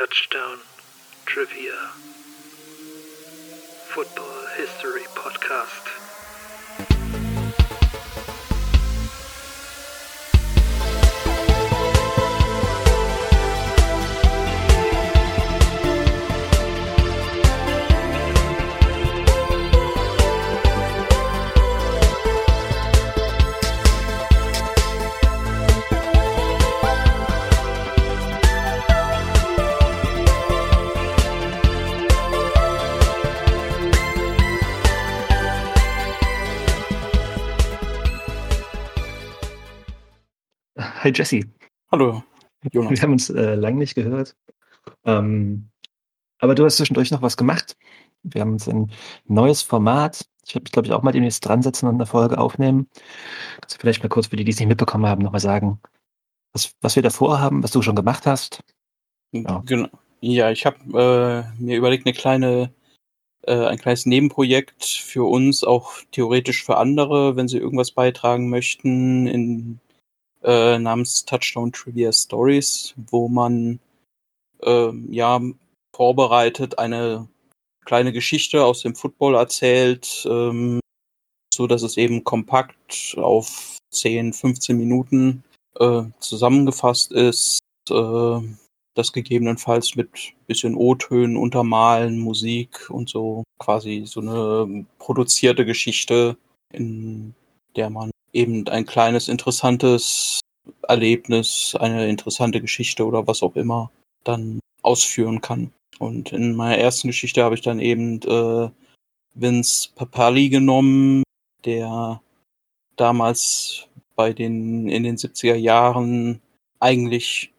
Touchdown Trivia Football History Podcast. Hi Jesse. Hallo, Jonas. Wir haben uns äh, lange nicht gehört. Ähm, aber du hast zwischendurch noch was gemacht. Wir haben uns ein neues Format. Ich werde mich, glaube ich, auch mal demnächst dran setzen und eine Folge aufnehmen. Kannst du vielleicht mal kurz für die, die es nicht mitbekommen haben, nochmal sagen, was, was wir da vorhaben, was du schon gemacht hast? Ja, genau. ja ich habe äh, mir überlegt, eine kleine, äh, ein kleines Nebenprojekt für uns, auch theoretisch für andere, wenn sie irgendwas beitragen möchten, in äh, namens Touchdown Trivia Stories, wo man äh, ja vorbereitet eine kleine Geschichte aus dem Football erzählt, ähm, so dass es eben kompakt auf 10, 15 Minuten äh, zusammengefasst ist, äh, das gegebenenfalls mit bisschen O-Tönen untermalen, Musik und so quasi so eine produzierte Geschichte, in der man eben ein kleines, interessantes Erlebnis, eine interessante Geschichte oder was auch immer dann ausführen kann. Und in meiner ersten Geschichte habe ich dann eben äh, Vince Papali genommen, der damals bei den in den 70er Jahren eigentlich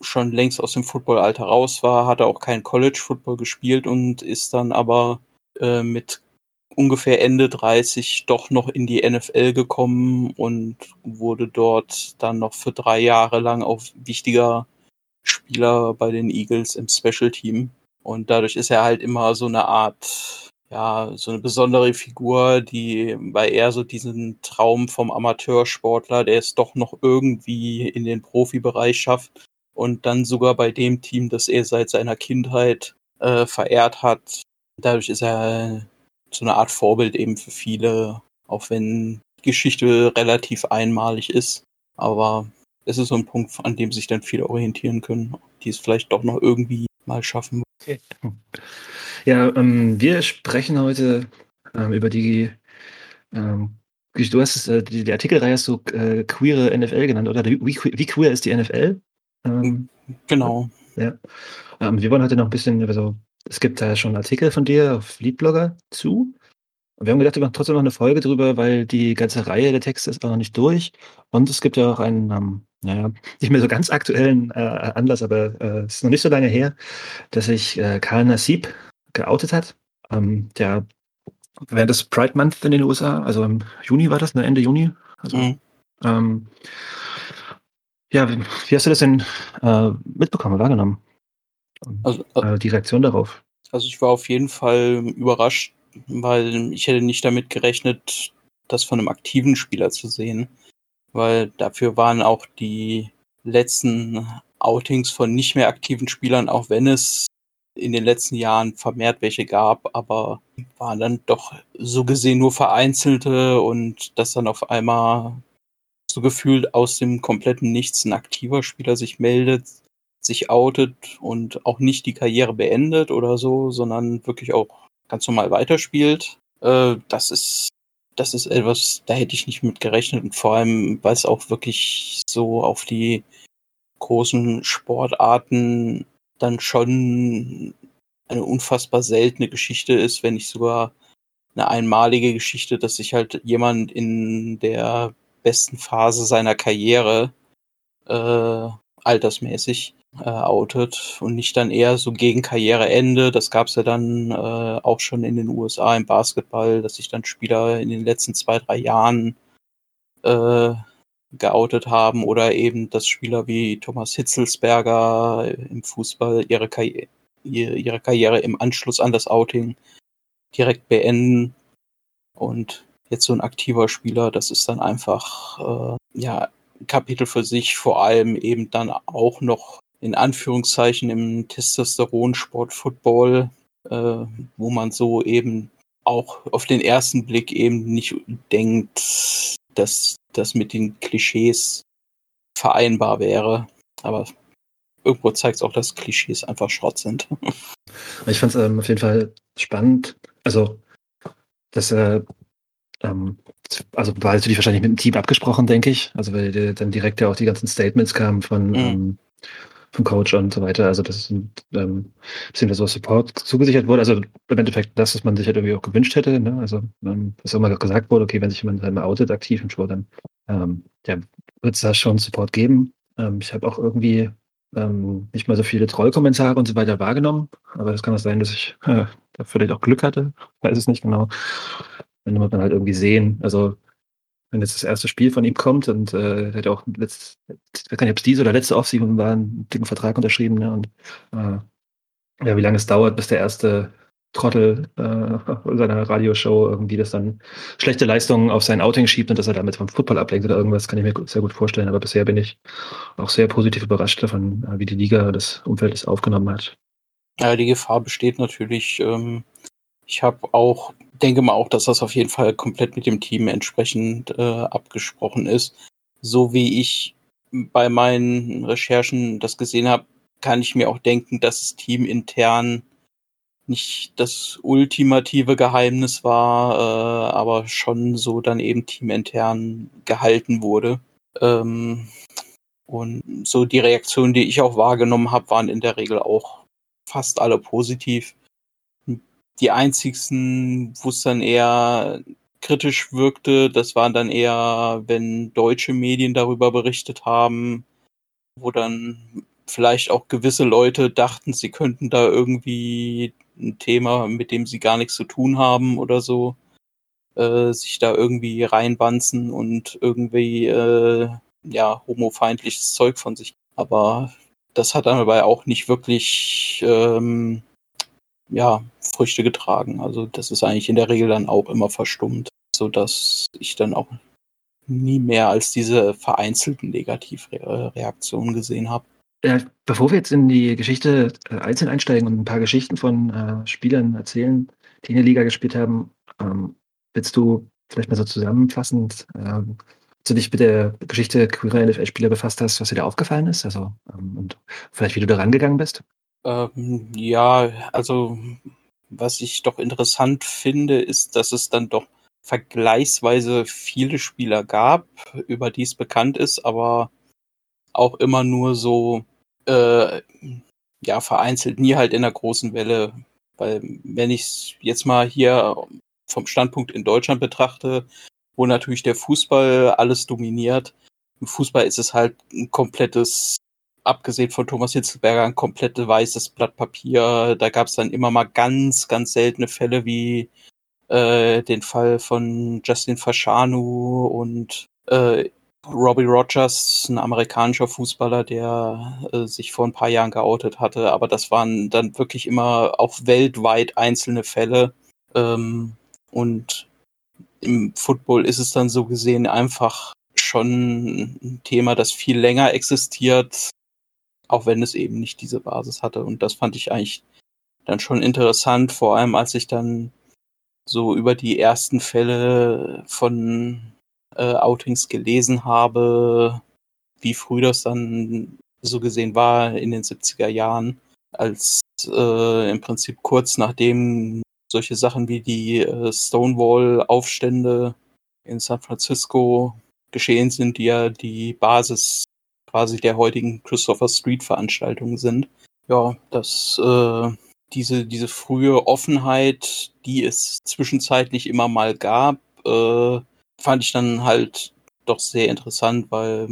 schon längst aus dem Footballalter raus war, hatte auch kein College Football gespielt und ist dann aber äh, mit ungefähr Ende 30 doch noch in die NFL gekommen und wurde dort dann noch für drei Jahre lang auch wichtiger Spieler bei den Eagles im Special Team. Und dadurch ist er halt immer so eine Art, ja, so eine besondere Figur, die bei er so diesen Traum vom Amateursportler, der es doch noch irgendwie in den Profibereich schafft und dann sogar bei dem Team, das er seit seiner Kindheit äh, verehrt hat. Dadurch ist er so eine Art Vorbild eben für viele, auch wenn die Geschichte relativ einmalig ist. Aber es ist so ein Punkt, an dem sich dann viele orientieren können, die es vielleicht doch noch irgendwie mal schaffen. Okay. Ja, ähm, wir sprechen heute ähm, über die, ähm, du hast es, äh, die, die, Artikelreihe hast du äh, queere NFL genannt, oder? Wie, wie queer ist die NFL? Ähm, genau. Ja. Ähm, wir wollen heute noch ein bisschen über so es gibt da schon Artikel von dir auf Leadblogger zu. Und wir haben gedacht, wir machen trotzdem noch eine Folge drüber, weil die ganze Reihe der Texte ist auch noch nicht durch. Und es gibt ja auch einen, ähm, naja, nicht mehr so ganz aktuellen äh, Anlass, aber äh, es ist noch nicht so lange her, dass sich äh, Karl Nassib geoutet hat. Ähm, der während des Pride Month in den USA, also im Juni war das, ne, Ende Juni. Also, mhm. ähm, ja, wie, wie, hast du das denn äh, mitbekommen, wahrgenommen? Also, äh, die Reaktion darauf? Also ich war auf jeden Fall überrascht, weil ich hätte nicht damit gerechnet, das von einem aktiven Spieler zu sehen. Weil dafür waren auch die letzten Outings von nicht mehr aktiven Spielern, auch wenn es in den letzten Jahren vermehrt welche gab, aber waren dann doch so gesehen nur vereinzelte und dass dann auf einmal so gefühlt aus dem kompletten Nichts ein aktiver Spieler sich meldet, sich outet und auch nicht die Karriere beendet oder so, sondern wirklich auch ganz normal weiterspielt. Äh, das ist das ist etwas, da hätte ich nicht mit gerechnet und vor allem, weil es auch wirklich so auf die großen Sportarten dann schon eine unfassbar seltene Geschichte ist, wenn nicht sogar eine einmalige Geschichte, dass sich halt jemand in der besten Phase seiner Karriere äh, altersmäßig äh, outet und nicht dann eher so gegen Karriereende. Das gab es ja dann äh, auch schon in den USA im Basketball, dass sich dann Spieler in den letzten zwei, drei Jahren äh, geoutet haben oder eben, dass Spieler wie Thomas Hitzelsberger im Fußball ihre, Karri ihre Karriere im Anschluss an das Outing direkt beenden. Und jetzt so ein aktiver Spieler, das ist dann einfach äh, ja Kapitel für sich, vor allem eben dann auch noch in Anführungszeichen im Testosteronsport Football, äh, wo man so eben auch auf den ersten Blick eben nicht denkt, dass das mit den Klischees vereinbar wäre. Aber irgendwo zeigt es auch, dass Klischees einfach Schrott sind. Ich fand es ähm, auf jeden Fall spannend. Also, dass äh, ähm, also war natürlich wahrscheinlich mit dem Team abgesprochen, denke ich. Also, weil der, dann direkt ja auch die ganzen Statements kamen von, mhm. ähm, vom Coach und so weiter. Also, dass ähm, ein bisschen so Support zugesichert wurde. Also, im Endeffekt das, was man sich halt irgendwie auch gewünscht hätte. Ne? Also, ähm, was mal gesagt wurde, okay, wenn sich jemand einmal outet aktiv im Sport, dann ähm, ja, wird es da schon Support geben. Ähm, ich habe auch irgendwie ähm, nicht mal so viele Trollkommentare und so weiter wahrgenommen. Aber es kann auch sein, dass ich äh, da vielleicht auch Glück hatte. Weiß es nicht genau. Dann muss man halt irgendwie sehen. Also, wenn jetzt das erste Spiel von ihm kommt und äh, hat auch letzt, ich weiß nicht, ob es diese oder letzte Offseason war, einen dicken Vertrag unterschrieben. Ne? Und äh, ja, wie lange es dauert, bis der erste Trottel äh, seiner Radioshow irgendwie das dann schlechte Leistungen auf sein Outing schiebt und dass er damit vom Football ablenkt oder irgendwas, kann ich mir sehr gut vorstellen. Aber bisher bin ich auch sehr positiv überrascht davon, äh, wie die Liga das Umfeld es aufgenommen hat. Ja, die Gefahr besteht natürlich. Ähm, ich habe auch, denke mal auch, dass das auf jeden Fall komplett mit dem Team entsprechend äh, abgesprochen ist. So wie ich bei meinen Recherchen das gesehen habe, kann ich mir auch denken, dass das Team intern nicht das ultimative Geheimnis war, äh, aber schon so dann eben teamintern gehalten wurde. Ähm, und so die Reaktionen, die ich auch wahrgenommen habe, waren in der Regel auch fast alle positiv. Die einzigsten, wo es dann eher kritisch wirkte, das waren dann eher, wenn deutsche Medien darüber berichtet haben, wo dann vielleicht auch gewisse Leute dachten, sie könnten da irgendwie ein Thema, mit dem sie gar nichts zu tun haben oder so, äh, sich da irgendwie reinbanzen und irgendwie äh, ja homofeindliches Zeug von sich. Aber das hat dann dabei auch nicht wirklich ähm, ja Früchte getragen. Also das ist eigentlich in der Regel dann auch immer verstummt, so dass ich dann auch nie mehr als diese vereinzelten Negativreaktionen gesehen habe. Bevor wir jetzt in die Geschichte äh, einzeln einsteigen und ein paar Geschichten von äh, Spielern erzählen, die in der Liga gespielt haben, ähm, willst du vielleicht mal so zusammenfassend, ähm, du dich mit der Geschichte queerer NFL-Spieler befasst hast, was dir da aufgefallen ist? Also, ähm, und vielleicht wie du da rangegangen bist? Ähm, ja, also was ich doch interessant finde, ist, dass es dann doch vergleichsweise viele Spieler gab, über die es bekannt ist, aber auch immer nur so, äh, ja, vereinzelt, nie halt in der großen Welle. Weil, wenn ich es jetzt mal hier vom Standpunkt in Deutschland betrachte, wo natürlich der Fußball alles dominiert, im Fußball ist es halt ein komplettes, abgesehen von Thomas Hitzelberger, ein komplettes weißes Blatt Papier. Da gab es dann immer mal ganz, ganz seltene Fälle wie äh, den Fall von Justin Fashanu und äh, Robbie Rogers, ein amerikanischer Fußballer, der äh, sich vor ein paar Jahren geoutet hatte, aber das waren dann wirklich immer auch weltweit einzelne Fälle. Ähm, und im Football ist es dann so gesehen einfach schon ein Thema, das viel länger existiert, auch wenn es eben nicht diese Basis hatte. Und das fand ich eigentlich dann schon interessant, vor allem als ich dann so über die ersten Fälle von äh, Outings gelesen habe, wie früh das dann so gesehen war in den 70er Jahren, als äh, im Prinzip kurz nachdem solche Sachen wie die äh, Stonewall-Aufstände in San Francisco geschehen sind, die ja die Basis quasi der heutigen Christopher Street-Veranstaltungen sind. Ja, dass äh, diese, diese frühe Offenheit, die es zwischenzeitlich immer mal gab, äh, fand ich dann halt doch sehr interessant, weil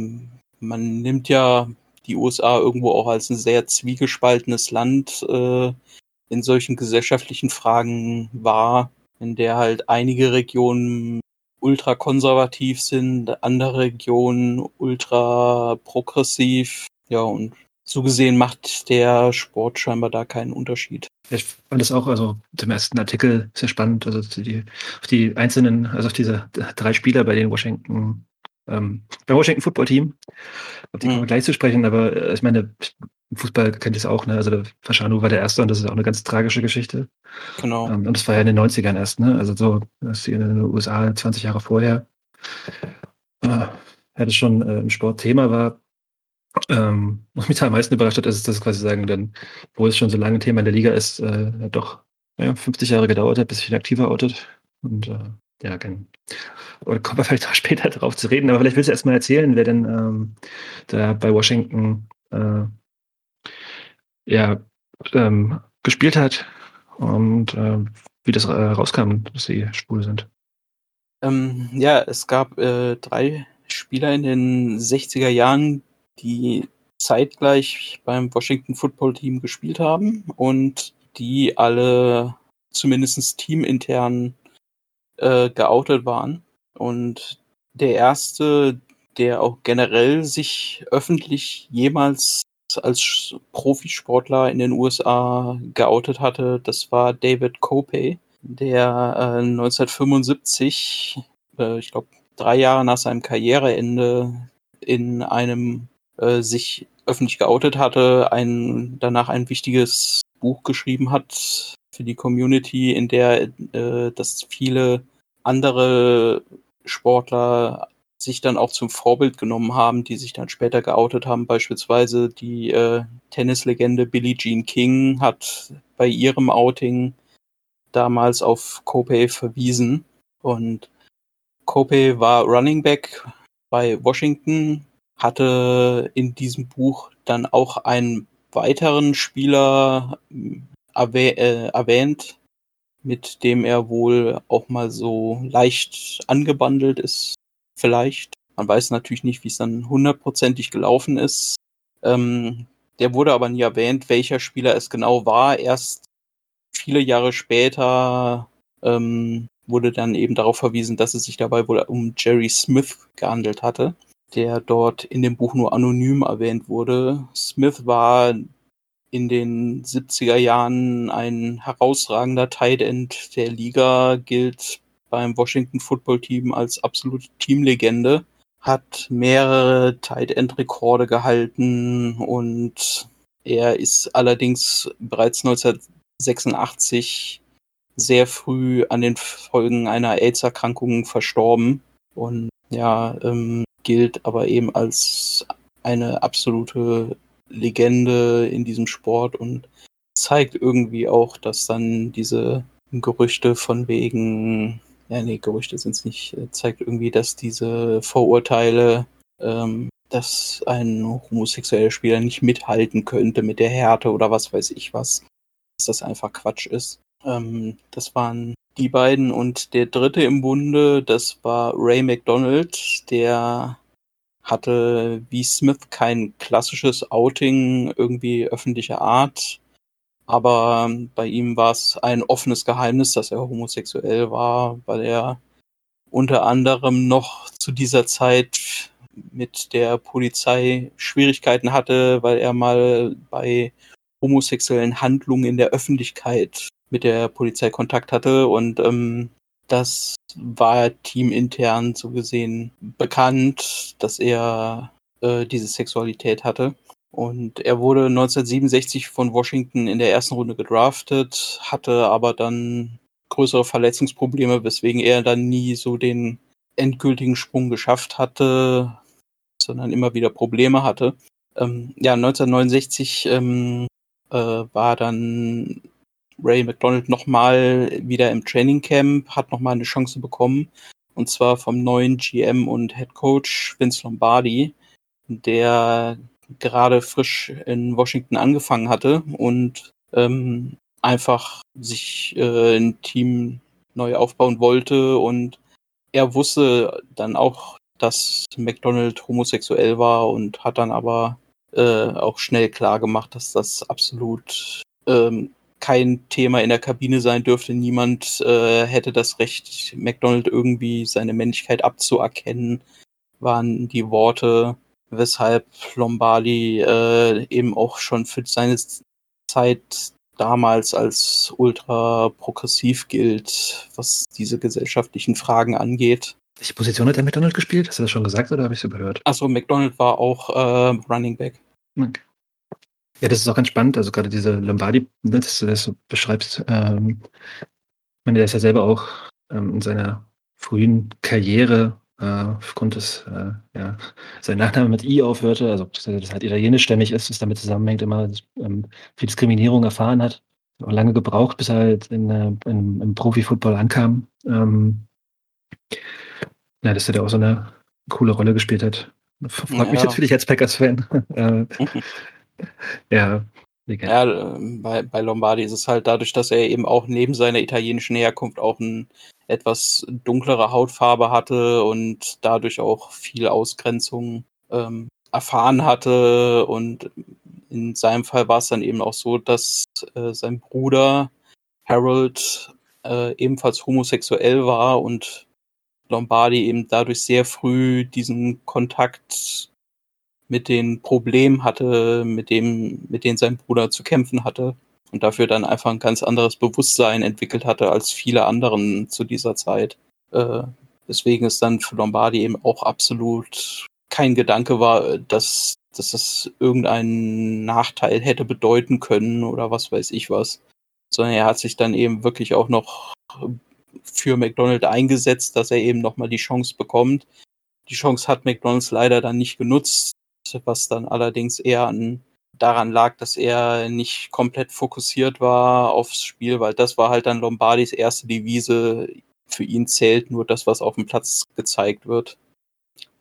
man nimmt ja die USA irgendwo auch als ein sehr zwiegespaltenes Land äh, in solchen gesellschaftlichen Fragen wahr, in der halt einige Regionen ultra konservativ sind, andere Regionen ultra progressiv. Ja, und so gesehen macht der Sport scheinbar da keinen Unterschied. Ich fand das auch, also zum ersten Artikel sehr spannend, also die, auf die einzelnen, also auf diese drei Spieler, bei denen Washington Ähm, beim Washington Football Team, auf die kommen wir Mhm. gleich zu sprechen, aber äh, ich meine, im Fußball kennt ihr es auch, ne? Also der war der Erste und das ist auch eine ganz tragische Geschichte. Genau. Ähm, und das war ja in den 90ern erst, ne? Also so, das in den USA 20 Jahre vorher. Äh, ja, das schon äh, im Sport Thema war. Ähm, was mich da am meisten überrascht hat, ist, dass quasi sagen, dann, wo es schon so lange Thema in der Liga ist, äh, hat doch ja, 50 Jahre gedauert hat, bis sich ein Aktiver outet. Und äh, ja, kein, oder kommen wir vielleicht auch später darauf zu reden, aber vielleicht willst du erstmal erzählen, wer denn ähm, da bei Washington äh, ja, ähm, gespielt hat und äh, wie das äh, rauskam, dass sie schwul sind. Ähm, ja, es gab äh, drei Spieler in den 60er Jahren, die zeitgleich beim Washington Football Team gespielt haben und die alle zumindest teamintern äh, geoutet waren. Und der erste, der auch generell sich öffentlich jemals als Profisportler in den USA geoutet hatte, das war David Copey, der äh, 1975, äh, ich glaube drei Jahre nach seinem Karriereende, in einem äh, sich öffentlich geoutet hatte, ein, danach ein wichtiges Buch geschrieben hat für die Community, in der äh, das viele andere Sportler sich dann auch zum Vorbild genommen haben, die sich dann später geoutet haben. Beispielsweise die äh, Tennislegende Billie Jean King hat bei ihrem Outing damals auf Kopey verwiesen. Und Kopey war Running Back bei Washington, hatte in diesem Buch dann auch einen weiteren Spieler erwäh äh, erwähnt, mit dem er wohl auch mal so leicht angebandelt ist, vielleicht. Man weiß natürlich nicht, wie es dann hundertprozentig gelaufen ist. Ähm, der wurde aber nie erwähnt, welcher Spieler es genau war. Erst viele Jahre später ähm, wurde dann eben darauf verwiesen, dass es sich dabei wohl um Jerry Smith gehandelt hatte, der dort in dem Buch nur anonym erwähnt wurde. Smith war in den 70er Jahren ein herausragender Tight End der Liga, gilt beim Washington Football Team als absolute Teamlegende, hat mehrere Tight End Rekorde gehalten und er ist allerdings bereits 1986 sehr früh an den Folgen einer AIDS-Erkrankung verstorben und ja, ähm, gilt aber eben als eine absolute Legende in diesem Sport und zeigt irgendwie auch, dass dann diese Gerüchte von wegen, ja nee, Gerüchte sind es nicht, zeigt irgendwie, dass diese Vorurteile, ähm, dass ein homosexueller Spieler nicht mithalten könnte mit der Härte oder was weiß ich was, dass das einfach Quatsch ist. Ähm, das waren die beiden und der dritte im Bunde, das war Ray McDonald, der hatte wie Smith kein klassisches Outing irgendwie öffentlicher Art, aber bei ihm war es ein offenes Geheimnis, dass er homosexuell war, weil er unter anderem noch zu dieser Zeit mit der Polizei Schwierigkeiten hatte, weil er mal bei homosexuellen Handlungen in der Öffentlichkeit mit der Polizei Kontakt hatte. Und ähm, das war teamintern so gesehen bekannt, dass er äh, diese Sexualität hatte. Und er wurde 1967 von Washington in der ersten Runde gedraftet, hatte aber dann größere Verletzungsprobleme, weswegen er dann nie so den endgültigen Sprung geschafft hatte, sondern immer wieder Probleme hatte. Ähm, ja, 1969 ähm, äh, war dann Ray McDonald nochmal wieder im Training Camp, hat nochmal eine Chance bekommen. Und zwar vom neuen GM und Head Coach Vince Lombardi, der gerade frisch in Washington angefangen hatte und ähm, einfach sich äh, ein Team neu aufbauen wollte. Und er wusste dann auch, dass McDonald homosexuell war und hat dann aber äh, auch schnell klar gemacht, dass das absolut ähm, kein Thema in der Kabine sein dürfte. Niemand äh, hätte das Recht, McDonald irgendwie seine Männlichkeit abzuerkennen, waren die Worte, weshalb Lombardi äh, eben auch schon für seine Zeit damals als ultra progressiv gilt, was diese gesellschaftlichen Fragen angeht. Welche Position hat der McDonald gespielt? Hast du das schon gesagt oder habe ich es überhört? Achso, McDonald war auch äh, Running Back. Okay. Ja, das ist auch ganz spannend. Also gerade diese Lombardi, ne, dass du das so beschreibst. Ähm, ich meine, der ist ja selber auch ähm, in seiner frühen Karriere äh, aufgrund des, äh, ja, sein Nachname mit I aufhörte, also dass das halt italienischstämmig ist, das damit zusammenhängt, immer ähm, viel Diskriminierung erfahren hat. Auch lange gebraucht, bis er halt in, äh, in, im Profi-Football ankam. Ähm, ja, dass er da auch so eine coole Rolle gespielt hat. Freut Ja. mich natürlich als Packers-Fan. ja. Ja, äh, bei, bei Lombardi ist es halt dadurch, dass er eben auch neben seiner italienischen Herkunft auch eine etwas dunklere Hautfarbe hatte und dadurch auch viel Ausgrenzung ähm, erfahren hatte. Und in seinem Fall war es dann eben auch so, dass äh, sein Bruder Harold äh, ebenfalls homosexuell war und Lombardi eben dadurch sehr früh diesen Kontakt mit den Problemen hatte, mit dem, mit denen sein Bruder zu kämpfen hatte und dafür dann einfach ein ganz anderes Bewusstsein entwickelt hatte als viele anderen zu dieser Zeit. Äh, deswegen ist dann für Lombardi eben auch absolut kein Gedanke war, dass, dass das irgendeinen Nachteil hätte bedeuten können oder was weiß ich was, sondern er hat sich dann eben wirklich auch noch für McDonald eingesetzt, dass er eben nochmal die Chance bekommt. Die Chance hat McDonalds leider dann nicht genutzt, was dann allerdings eher an, daran lag, dass er nicht komplett fokussiert war aufs Spiel, weil das war halt dann Lombardis erste Devise. Für ihn zählt nur das, was auf dem Platz gezeigt wird.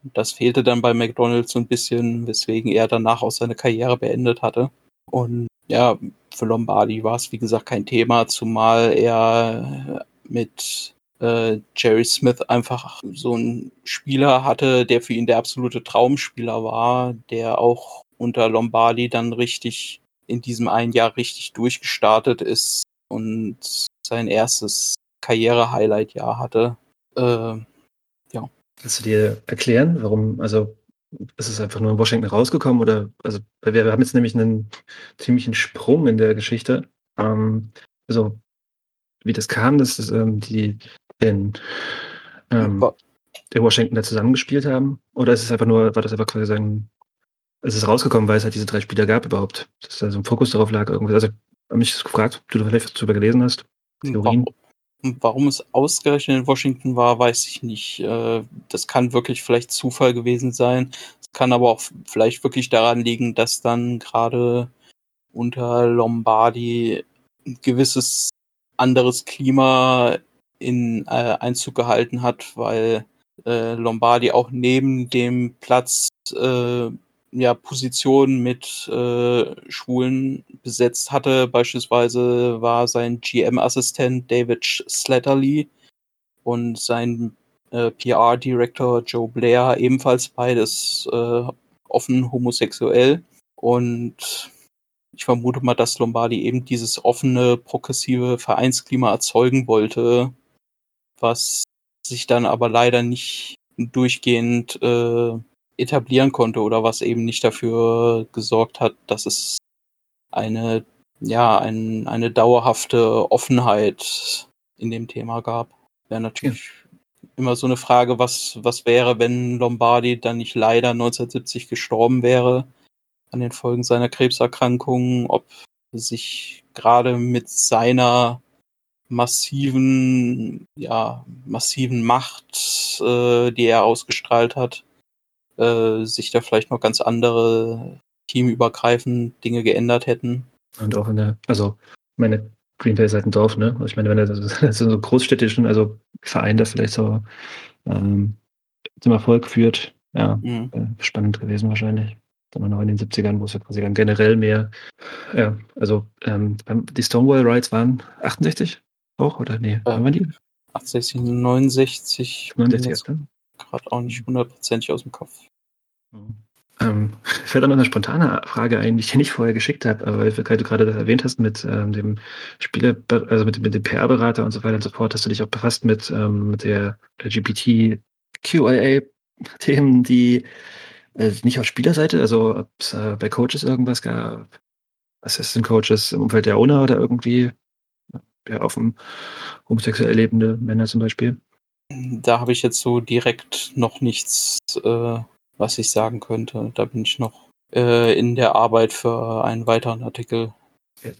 Das fehlte dann bei McDonalds so ein bisschen, weswegen er danach auch seine Karriere beendet hatte. Und ja, für Lombardi war es wie gesagt kein Thema, zumal er mit äh, Jerry Smith einfach so einen Spieler hatte, der für ihn der absolute Traumspieler war, der auch unter Lombardi dann richtig in diesem einen Jahr richtig durchgestartet ist und sein erstes Karriere-Highlight-Jahr hatte. Äh, Kannst du dir erklären, warum, also ist es einfach nur in Washington rausgekommen oder, also wir haben jetzt nämlich einen ziemlichen Sprung in der Geschichte. Ähm, also wie das kam, dass das, ähm, die in, ähm, in Washington da zusammengespielt haben? Oder ist es einfach nur, war das einfach quasi sagen, ist es rausgekommen, weil es halt diese drei Spieler gab überhaupt? Dass da so ein Fokus darauf lag irgendwie. Also habe mich gefragt, ob du da vielleicht was drüber gelesen hast. Theorien? Warum, warum es ausgerechnet in Washington war, weiß ich nicht. Äh, Das kann wirklich vielleicht Zufall gewesen sein. Es kann aber auch vielleicht wirklich daran liegen, dass dann gerade unter Lombardi ein gewisses anderes Klima in äh, Einzug gehalten hat, weil äh, Lombardi auch neben dem Platz äh, ja, Positionen mit äh, Schwulen besetzt hatte. Beispielsweise war sein GM-Assistent David Slatterly und sein äh, PR-Director Joe Blair ebenfalls beides äh, offen homosexuell. Und ich vermute mal, dass Lombardi eben dieses offene, progressive Vereinsklima erzeugen wollte, was sich dann aber leider nicht durchgehend äh, etablieren konnte oder was eben nicht dafür gesorgt hat, dass es eine, ja, ein, eine dauerhafte Offenheit in dem Thema gab. Wäre natürlich immer so eine Frage, was, was wäre, wenn Lombardi dann nicht leider 1970 gestorben wäre an den Folgen seiner Krebserkrankung, ob sich gerade mit seiner massiven, ja, massiven Macht, äh, die er ausgestrahlt hat, äh, sich da vielleicht noch ganz andere teamübergreifend Dinge geändert hätten. Und auch in der, also meine Green Bay ist halt ein Dorf, ne? Ich meine, wenn er das so großstädtischen, also Verein, der vielleicht so ähm, zum Erfolg führt, ja, Mhm. äh, spannend gewesen wahrscheinlich. Dann auch noch in den 70ern, wo es ja quasi dann generell mehr, ja, also ähm, die Stonewall Rides waren 68 auch, oder nee, wann waren die? 68, 69, 69 erst, ne? gerade auch nicht hundertprozentig aus dem Kopf. Ähm, fällt auch noch eine spontane Frage ein, die ich dir nicht vorher geschickt habe, aber weil du gerade das erwähnt hast mit ähm, dem Spieler, also mit, mit dem PR-Berater und so weiter und so fort, hast du dich auch befasst mit, ähm, mit der LGBTQIA-Themen, die äh, nicht auf Spielerseite, also ob es äh, bei Coaches irgendwas gab, Assistant Coaches im Umfeld der Owner oder irgendwie ja, auf homosexuell lebende Männer zum Beispiel. da habe ich jetzt so direkt noch nichts, äh, was ich sagen könnte. Da bin ich noch äh, in der Arbeit für einen weiteren Artikel, Ja.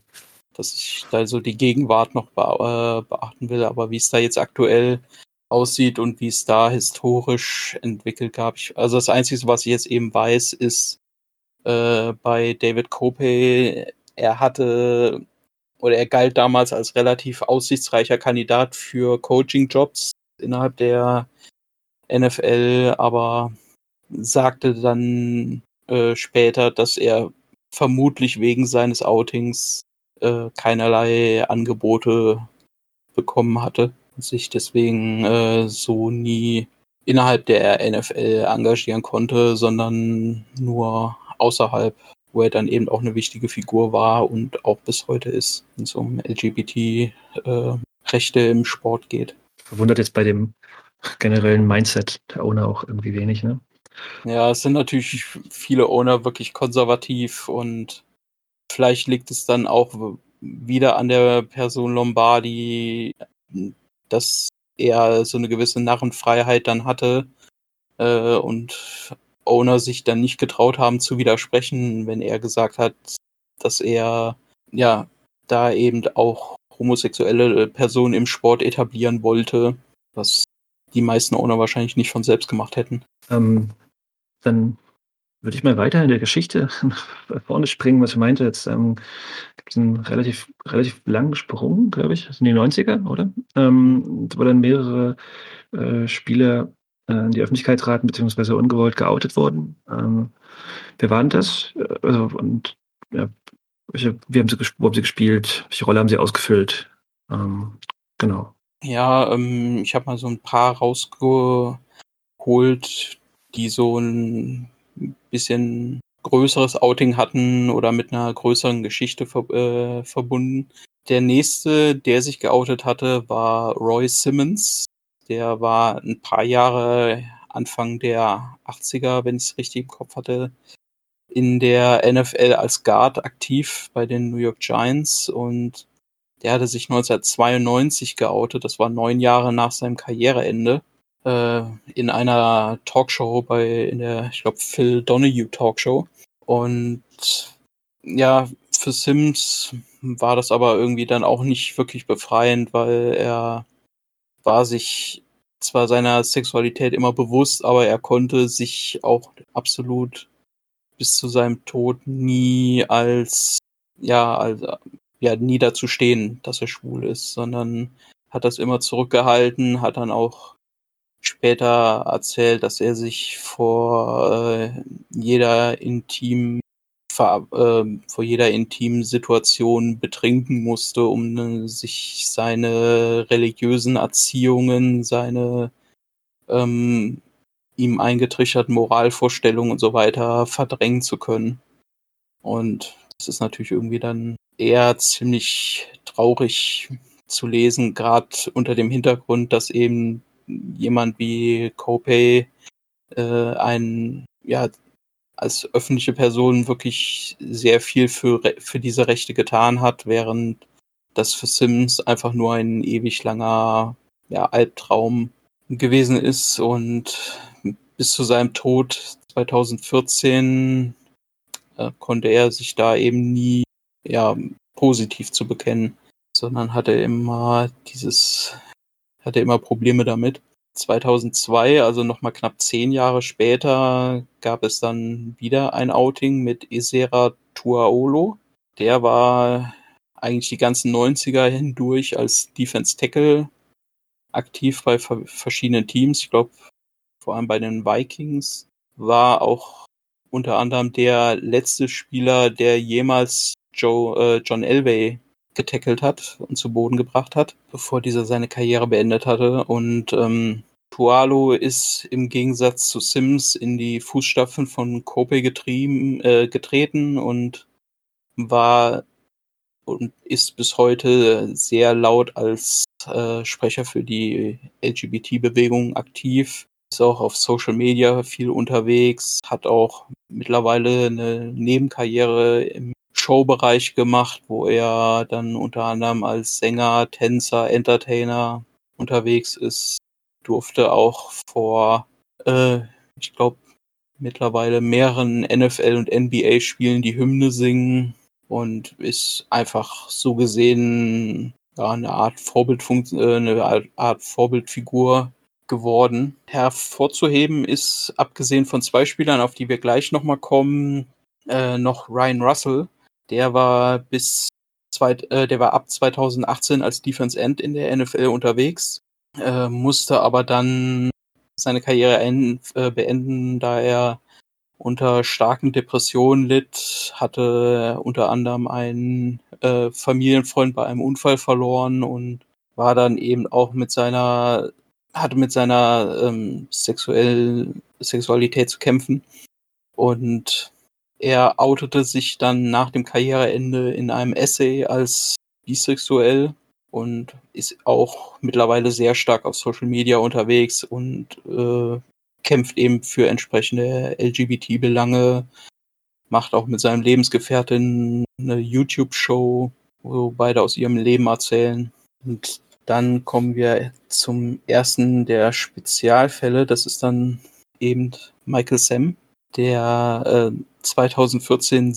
dass ich da so die Gegenwart noch bea- äh, beachten will. Aber wie es da jetzt aktuell aussieht und wie es da historisch entwickelt gab. Ich, also das Einzige, was ich jetzt eben weiß, ist äh, bei David Copey, er hatte oder er galt damals als relativ aussichtsreicher Kandidat für Coaching-Jobs innerhalb der NFL, aber sagte dann äh, später, dass er vermutlich wegen seines Outings äh, keinerlei Angebote bekommen hatte und sich deswegen äh, so nie innerhalb der NFL engagieren konnte, sondern nur außerhalb, wo er dann eben auch eine wichtige Figur war und auch bis heute ist, wenn es um LGBT-Rechte im Sport geht. Verwundert jetzt bei dem generellen Mindset der Owner auch irgendwie wenig, ne? Ja, es sind natürlich viele Owner wirklich konservativ und vielleicht liegt es dann auch wieder an der Person Lombardi, dass er so eine gewisse Narrenfreiheit dann hatte äh, und Owner sich dann nicht getraut haben zu widersprechen, wenn er gesagt hat, dass er ja da eben auch homosexuelle Personen im Sport etablieren wollte, was die meisten Owner wahrscheinlich nicht von selbst gemacht hätten. Ähm, dann würde ich mal weiter in der Geschichte nach vorne springen, was ich meinte. Jetzt ähm, gibt es einen relativ, relativ langen Sprung, glaube ich. Das sind die 90er, oder? Ähm, wo dann mehrere äh, Spieler in die Öffentlichkeit traten, beziehungsweise ungewollt geoutet wurden. Ähm, wer waren das? Äh, Also, und ja, welche, wie haben sie, wo haben sie gespielt? Welche Rolle haben sie ausgefüllt? Ähm, genau. Ja, ähm, ich habe mal so ein paar rausgeholt, die so ein bisschen größeres Outing hatten oder mit einer größeren Geschichte ver äh, verbunden. Der nächste, der sich geoutet hatte, war Roy Simmons. Der war ein paar Jahre Anfang der 80er, wenn ich es richtig im Kopf hatte, in der NFL als Guard aktiv bei den New York Giants und der hatte sich 1992 geoutet, das war neun Jahre nach seinem Karriereende, äh, in einer Talkshow bei, in der, ich glaube, Phil Donahue Talkshow. Und ja, für Sims war das aber irgendwie dann auch nicht wirklich befreiend, weil er war sich zwar seiner Sexualität immer bewusst, aber er konnte sich auch absolut bis zu seinem Tod nie als, ja, als, ja, nie dazu stehen, dass er schwul ist, sondern hat das immer zurückgehalten, hat dann auch später erzählt, dass er sich vor äh, jeder intim ver, äh, vor jeder intimen Situation betrinken musste, um äh, sich seine religiösen Erziehungen, seine ähm, ihm eingetrichterten Moralvorstellungen und so weiter verdrängen zu können. Und das ist natürlich irgendwie dann eher ziemlich traurig zu lesen, gerade unter dem Hintergrund, dass eben jemand wie Copey äh, ein, ja, als öffentliche Person wirklich sehr viel für, für diese Rechte getan hat, während das für Sims einfach nur ein ewig langer ja, Albtraum gewesen ist und bis zu seinem Tod 2014 äh, konnte er sich da eben nie ja, positiv zu bekennen, sondern hatte immer dieses, hatte immer Probleme damit. 2002, also nochmal knapp zehn Jahre später, gab es dann wieder ein Outing mit Isera Tuaolo. Der war eigentlich die ganzen 90er hindurch als Defense Tackle aktiv bei verschiedenen Teams. Ich glaube, vor allem bei den Vikings war auch unter anderem der letzte Spieler, der jemals Joe, äh, John Elway getackelt hat und zu Boden gebracht hat, bevor dieser seine Karriere beendet hatte. Und ähm, Tualo ist im Gegensatz zu Sims in die Fußstapfen von Kope getrieben, äh, getreten und war und ist bis heute sehr laut als äh, Sprecher für die LGBT-Bewegung aktiv. Ist auch auf Social Media viel unterwegs, hat auch mittlerweile eine Nebenkarriere im Showbereich gemacht, wo er dann unter anderem als Sänger, Tänzer, Entertainer unterwegs ist. durfte auch vor, äh, ich glaube, mittlerweile mehreren NFL- und NBA-Spielen die Hymne singen und ist einfach so gesehen ja, eine Art Vorbildfunktion, äh, eine Art Vorbildfigur geworden. Hervorzuheben ist, abgesehen von zwei Spielern, auf die wir gleich nochmal kommen, äh, noch Ryan Russell. Der war bis zweit, äh, der war ab 2018 als Defense End in der NFL unterwegs, äh, musste aber dann seine Karriere ein, äh, beenden, da er unter starken Depressionen litt, hatte unter anderem einen äh, Familienfreund bei einem Unfall verloren und war dann eben auch mit seiner, hatte mit seiner ähm, sexuell, Sexualität zu kämpfen. Und er outete sich dann nach dem Karriereende in einem Essay als bisexuell und ist auch mittlerweile sehr stark auf Social Media unterwegs und äh, kämpft eben für entsprechende LGBT-Belange, macht auch mit seinem Lebensgefährtin eine YouTube-Show, wo beide aus ihrem Leben erzählen. Und dann kommen wir zum ersten der Spezialfälle. Das ist dann eben Michael Sam, der äh, 2014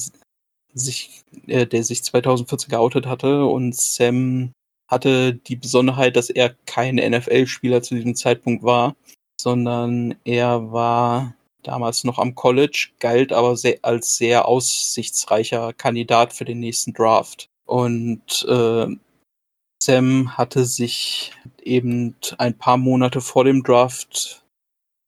sich, äh, der sich 2014 geoutet hatte und Sam hatte die Besonderheit, dass er kein NFL-Spieler zu diesem Zeitpunkt war, sondern er war damals noch am College, galt aber sehr, als sehr aussichtsreicher Kandidat für den nächsten Draft. Und äh, Sam hatte sich eben ein paar Monate vor dem Draft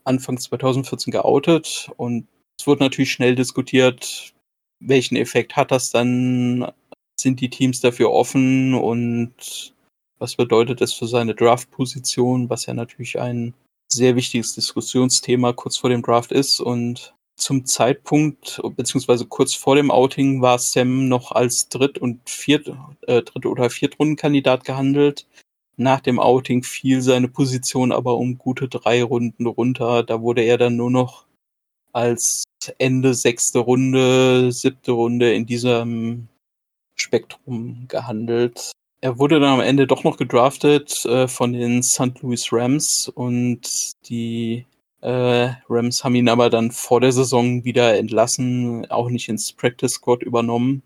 Anfang 2014 geoutet und es wurde natürlich schnell diskutiert, welchen Effekt hat das dann? Sind die Teams dafür offen und was bedeutet das für seine Draft-Position, was ja natürlich ein sehr wichtiges Diskussionsthema kurz vor dem Draft ist. Und zum Zeitpunkt, beziehungsweise kurz vor dem Outing, war Sam noch als Dritt- und Viert-, äh, Dritt- oder Viertrundenkandidat gehandelt. Nach dem Outing fiel seine Position aber um gute drei Runden runter. Da wurde er dann nur noch als Ende sechste Runde, siebte Runde in diesem Spektrum gehandelt. Er wurde dann am Ende doch noch gedraftet äh, von den St. Louis Rams und die äh, Rams haben ihn aber dann vor der Saison wieder entlassen, auch nicht ins Practice Squad übernommen.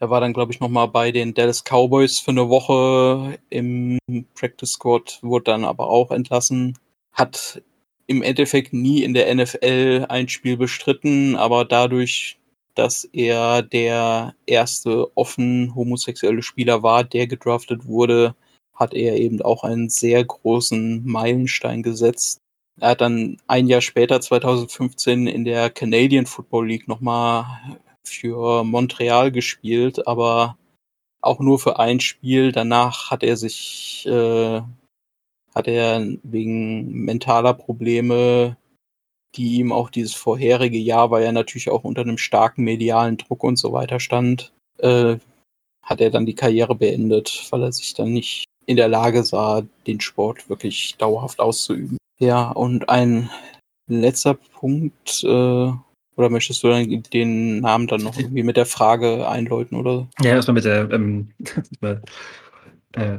Er war dann, glaube ich, nochmal bei den Dallas Cowboys für eine Woche im Practice Squad, wurde dann aber auch entlassen. Hat im Endeffekt nie in der NFL ein Spiel bestritten, aber dadurch, dass er der erste offen homosexuelle Spieler war, der gedraftet wurde, hat er eben auch einen sehr großen Meilenstein gesetzt. Er hat dann ein Jahr später, 2015, in der Canadian Football League nochmal für Montreal gespielt, aber auch nur für ein Spiel. Danach hat er sich, äh, hat er wegen mentaler Probleme die ihm auch dieses vorherige Jahr, weil er natürlich auch unter einem starken medialen Druck und so weiter stand, äh, hat er dann die Karriere beendet, weil er sich dann nicht in der Lage sah, den Sport wirklich dauerhaft auszuüben. Ja, und ein letzter Punkt, äh, oder möchtest du dann den Namen dann noch irgendwie mit der Frage einläuten, oder? Ja, erstmal mit der, ähm, äh,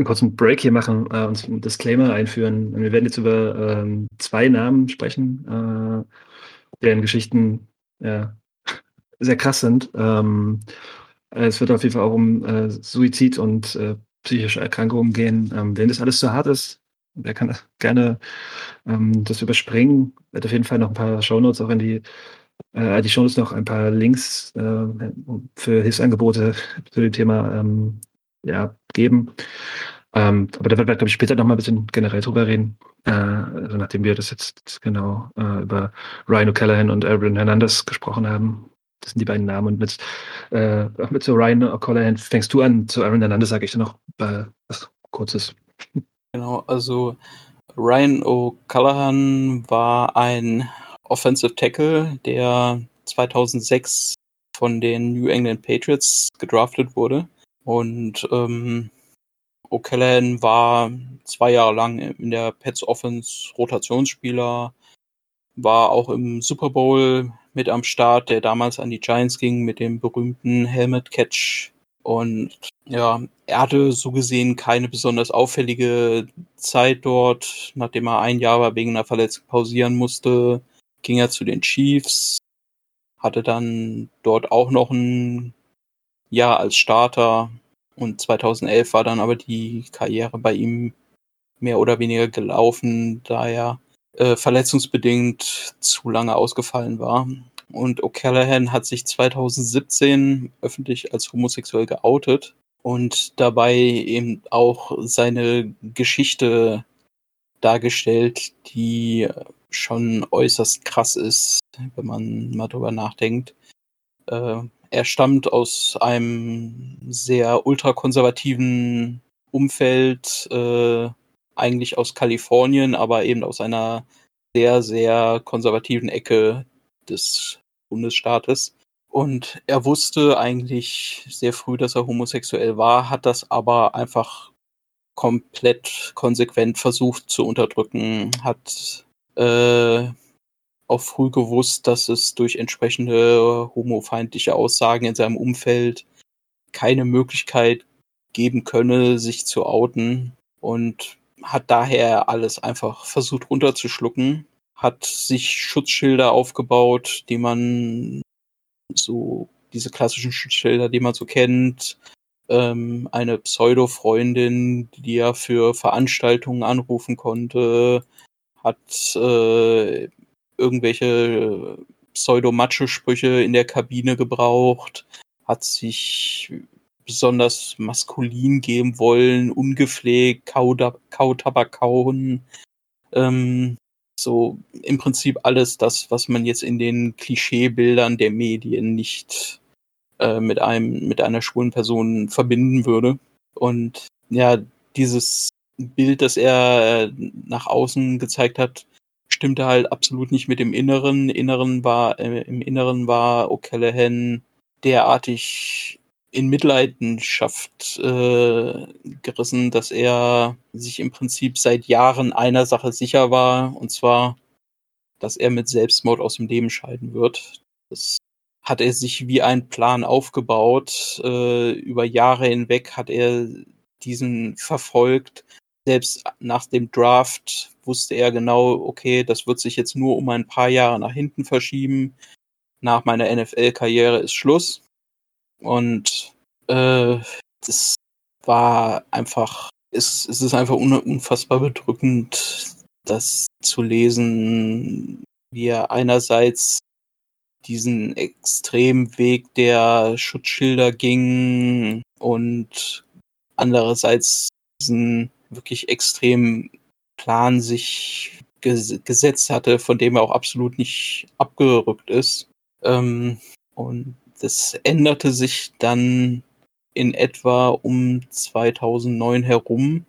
einen kurzen Break hier machen, äh, uns einen Disclaimer einführen. Wir werden jetzt über ähm, zwei Namen sprechen, äh, deren Geschichten ja, sehr krass sind. Ähm, es wird auf jeden Fall auch um äh, Suizid und äh, psychische Erkrankungen gehen. Ähm, wenn das alles zu hart ist, wer kann gerne ähm, das überspringen? Wird auf jeden Fall noch ein paar Shownotes auch in die äh, die Shownotes noch ein paar Links äh, für Hilfsangebote zu dem Thema ähm, ja, geben. Ähm, aber da werden wir, glaube ich, später nochmal ein bisschen generell drüber reden. Äh, also nachdem wir das jetzt genau äh, über Ryan O'Callaghan und Aaron Hernandez gesprochen haben. Das sind die beiden Namen. Und mit, äh, mit so Ryan O'Callaghan fängst du an. Zu Aaron Hernandez sage ich dann noch äh, was Kurzes. Genau, also Ryan O'Callaghan war ein Offensive Tackle, der 2006 von den New England Patriots gedraftet wurde. Und ähm, O'Callaghan war zwei Jahre lang in der Pets Offense Rotationsspieler, war auch im Super Bowl mit am Start, der damals an die Giants ging mit dem berühmten Helmet Catch. Und ja, er hatte so gesehen keine besonders auffällige Zeit dort. Nachdem er ein Jahr wegen einer Verletzung pausieren musste, ging er zu den Chiefs, hatte dann dort auch noch ein Jahr als Starter und 2011 war dann aber die Karriere bei ihm mehr oder weniger gelaufen, da er äh, verletzungsbedingt zu lange ausgefallen war. Und O'Callaghan hat sich 2017 öffentlich als homosexuell geoutet und dabei eben auch seine Geschichte dargestellt, die schon äußerst krass ist, wenn man mal drüber nachdenkt. Äh, er stammt aus einem sehr ultrakonservativen Umfeld, äh, eigentlich aus Kalifornien, aber eben aus einer sehr, sehr konservativen Ecke des Bundesstaates. Und er wusste eigentlich sehr früh, dass er homosexuell war, hat das aber einfach komplett konsequent versucht zu unterdrücken, hat äh, auch früh gewusst, dass es durch entsprechende homofeindliche Aussagen in seinem Umfeld keine Möglichkeit geben könne, sich zu outen und hat daher alles einfach versucht runterzuschlucken hat sich Schutzschilder aufgebaut, die man so, diese klassischen Schutzschilder, die man so kennt. Ähm, eine Pseudo-Freundin, die er für Veranstaltungen anrufen konnte, hat äh, irgendwelche Pseudo-Macho-Sprüche in der Kabine gebraucht, hat sich besonders maskulin geben wollen, ungepflegt, Kautabak kauen, ähm, so im Prinzip alles das, was man jetzt in den Klischeebildern der Medien nicht äh, mit einem, mit einer schwulen Person verbinden würde. Und ja, dieses Bild, das er nach außen gezeigt hat, stimmte halt absolut nicht mit dem Inneren. Inneren war, äh, im Inneren war O'Callaghan derartig in Mitleidenschaft äh, gerissen, dass er sich im Prinzip seit Jahren einer Sache sicher war, und zwar, dass er mit Selbstmord aus dem Leben scheiden wird. Das hat er sich wie ein Plan aufgebaut. Äh, über Jahre hinweg hat er diesen verfolgt. Selbst nach dem Draft wusste er genau, okay, das wird sich jetzt nur um ein paar Jahre nach hinten verschieben. Nach meiner NFL-Karriere ist Schluss. Und äh, das war einfach, es, es ist einfach un, unfassbar bedrückend, das zu lesen, wie er einerseits diesen extremen Weg der Schutzschilder ging und andererseits diesen wirklich extremen Plan sich ges gesetzt hatte, von dem er auch absolut nicht abgerückt ist. Ähm, und das änderte sich dann in etwa um 2009 herum.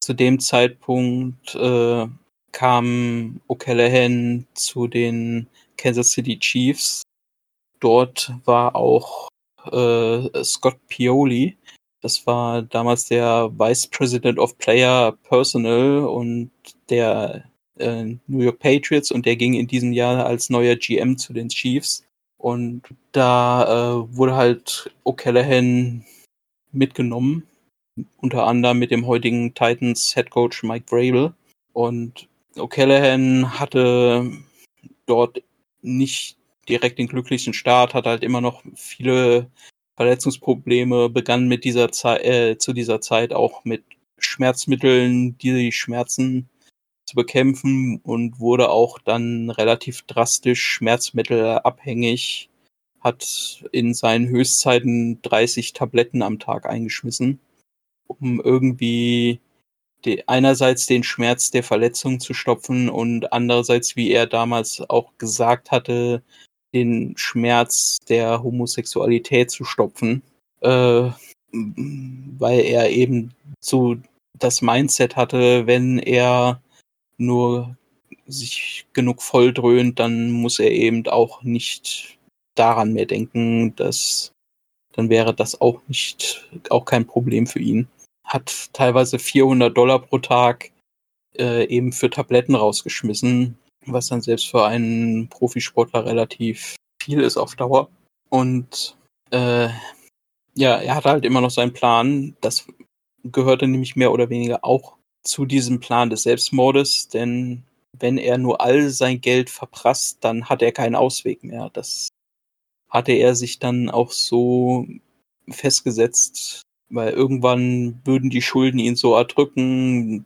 Zu dem Zeitpunkt äh, kam O'Callaghan zu den Kansas City Chiefs. Dort war auch äh, Scott Pioli. Das war damals der Vice President of Player Personnel und der äh, New York Patriots und der ging in diesem Jahr als neuer GM zu den Chiefs. Und da äh, wurde halt O'Callaghan mitgenommen, unter anderem mit dem heutigen Titans Head Coach Mike Vrabel. Und O'Callaghan hatte dort nicht direkt den glücklichsten Start, hatte halt immer noch viele Verletzungsprobleme, begann mit dieser Zeit, äh, zu dieser Zeit auch mit Schmerzmitteln, die Schmerzen zu bekämpfen und wurde auch dann relativ drastisch schmerzmittelabhängig, hat in seinen Höchstzeiten 30 Tabletten am Tag eingeschmissen, um irgendwie einerseits den Schmerz der Verletzung zu stopfen und andererseits, wie er damals auch gesagt hatte, den Schmerz der Homosexualität zu stopfen, äh, weil er eben so das Mindset hatte, wenn er nur sich genug volldröhnt, dann muss er eben auch nicht daran mehr denken, dass dann wäre das auch nicht, auch kein Problem für ihn. Hat teilweise 400 Dollar pro Tag äh, eben für Tabletten rausgeschmissen, was dann selbst für einen Profisportler relativ viel ist auf Dauer. Und äh, ja, er hatte halt immer noch seinen Plan. Das gehörte nämlich mehr oder weniger auch zu diesem Plan des Selbstmordes, denn wenn er nur all sein Geld verprasst, dann hat er keinen Ausweg mehr. Das hatte er sich dann auch so festgesetzt, weil irgendwann würden die Schulden ihn so erdrücken,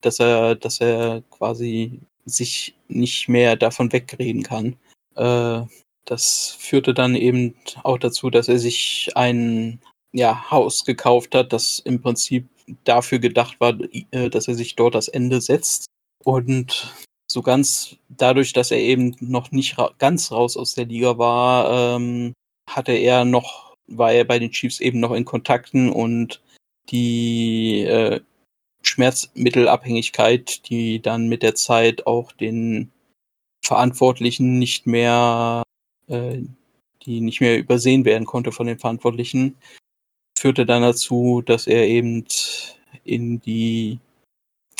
dass er, dass er quasi sich nicht mehr davon wegreden kann. Äh, das führte dann eben auch dazu, dass er sich ein ja, Haus gekauft hat, das im Prinzip dafür gedacht war, äh, dass er sich dort das Ende setzt. Und so ganz dadurch, dass er eben noch nicht ra ganz raus aus der Liga war, ähm, hatte er noch, war er bei den Chiefs eben noch in Kontakten und die äh, Schmerzmittelabhängigkeit, die dann mit der Zeit auch den Verantwortlichen nicht mehr, äh, die nicht mehr übersehen werden konnte von den Verantwortlichen, führte dann dazu, dass er eben in die